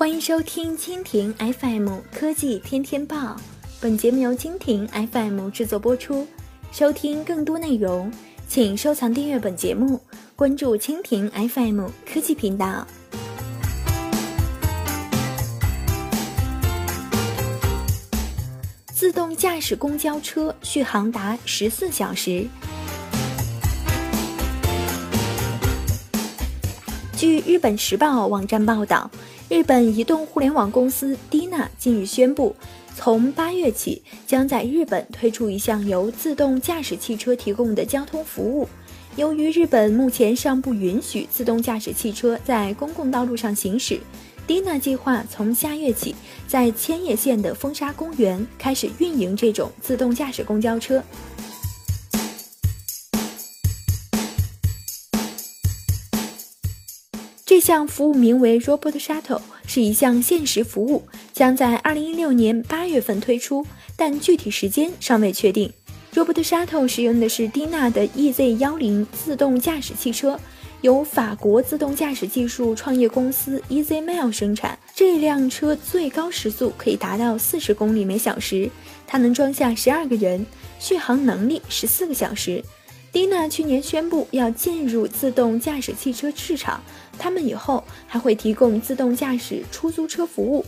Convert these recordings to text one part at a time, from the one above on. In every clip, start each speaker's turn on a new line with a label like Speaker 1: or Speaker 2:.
Speaker 1: 欢迎收听蜻蜓 FM 科技天天报，本节目由蜻蜓 FM 制作播出。收听更多内容，请收藏订阅本节目，关注蜻蜓 FM 科技频道。自动驾驶公交车续航达十四小时。据日本时报网站报道。日本移动互联网公司 Dina 近日宣布，从八月起将在日本推出一项由自动驾驶汽车提供的交通服务。由于日本目前尚不允许自动驾驶汽车在公共道路上行驶，Dina 计划从下月起在千叶县的风沙公园开始运营这种自动驾驶公交车。这项服务名为 Robot Shuttle，是一项限时服务，将在二零一六年八月份推出，但具体时间尚未确定。Robot Shuttle 使用的是 Dina 的 EZ 幺零自动驾驶汽车，由法国自动驾驶技术创业公司 EZmail 生产。这辆车最高时速可以达到四十公里每小时，它能装下十二个人，续航能力十四个小时。Dina 去年宣布要进入自动驾驶汽车市场，他们以后还会提供自动驾驶出租车服务。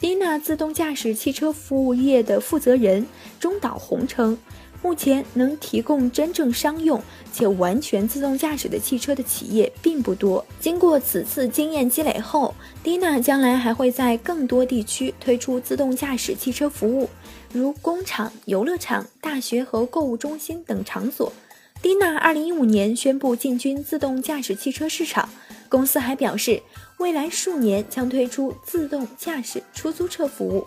Speaker 1: Dina 自动驾驶汽车服务业的负责人中岛宏称。目前能提供真正商用且完全自动驾驶的汽车的企业并不多。经过此次经验积累后，Dina 将来还会在更多地区推出自动驾驶汽车服务，如工厂、游乐场、大学和购物中心等场所。Dina 二零一五年宣布进军自动驾驶汽车市场，公司还表示，未来数年将推出自动驾驶出租车服务。